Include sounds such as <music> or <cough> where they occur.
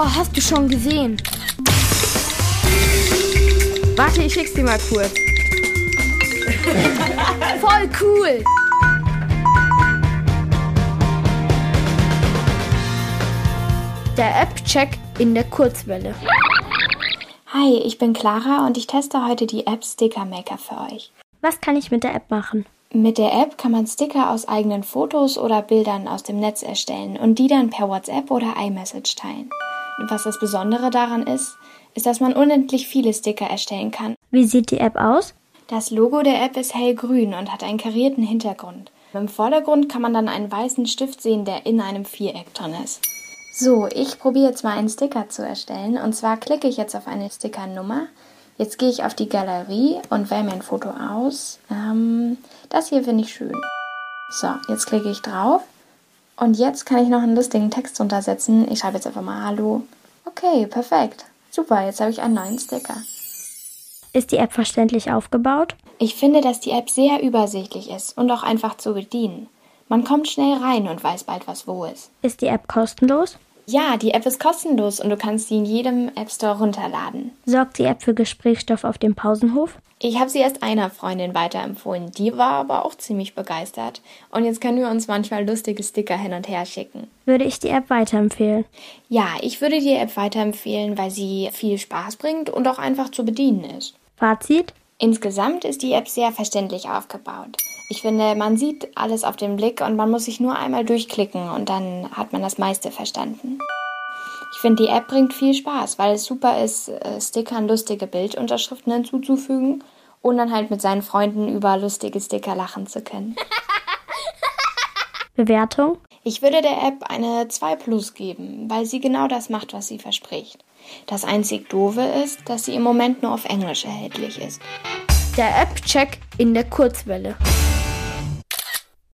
Oh, hast du schon gesehen? Warte, ich schick's dir mal kurz. <laughs> Voll cool! Der App-Check in der Kurzwelle. Hi, ich bin Clara und ich teste heute die App Sticker Maker für euch. Was kann ich mit der App machen? Mit der App kann man Sticker aus eigenen Fotos oder Bildern aus dem Netz erstellen und die dann per WhatsApp oder iMessage teilen. Was das Besondere daran ist, ist, dass man unendlich viele Sticker erstellen kann. Wie sieht die App aus? Das Logo der App ist hellgrün und hat einen karierten Hintergrund. Im Vordergrund kann man dann einen weißen Stift sehen, der in einem Viereck drin ist. So, ich probiere jetzt mal einen Sticker zu erstellen. Und zwar klicke ich jetzt auf eine Stickernummer. Jetzt gehe ich auf die Galerie und wähle mir ein Foto aus. Ähm, das hier finde ich schön. So, jetzt klicke ich drauf. Und jetzt kann ich noch einen lustigen Text untersetzen. Ich schreibe jetzt einfach mal Hallo. Okay, perfekt. Super, jetzt habe ich einen neuen Sticker. Ist die App verständlich aufgebaut? Ich finde, dass die App sehr übersichtlich ist und auch einfach zu bedienen. Man kommt schnell rein und weiß bald, was wo ist. Ist die App kostenlos? Ja, die App ist kostenlos und du kannst sie in jedem App Store runterladen. Sorgt die App für Gesprächsstoff auf dem Pausenhof? Ich habe sie erst einer Freundin weiterempfohlen. Die war aber auch ziemlich begeistert. Und jetzt können wir uns manchmal lustige Sticker hin und her schicken. Würde ich die App weiterempfehlen? Ja, ich würde die App weiterempfehlen, weil sie viel Spaß bringt und auch einfach zu bedienen ist. Fazit? Insgesamt ist die App sehr verständlich aufgebaut. Ich finde, man sieht alles auf den Blick und man muss sich nur einmal durchklicken und dann hat man das meiste verstanden. Ich finde, die App bringt viel Spaß, weil es super ist, äh, Stickern lustige Bildunterschriften hinzuzufügen und dann halt mit seinen Freunden über lustige Sticker lachen zu können. <laughs> Bewertung? Ich würde der App eine 2 Plus geben, weil sie genau das macht, was sie verspricht. Das einzig Doofe ist, dass sie im Moment nur auf Englisch erhältlich ist. Der App-Check in der Kurzwelle.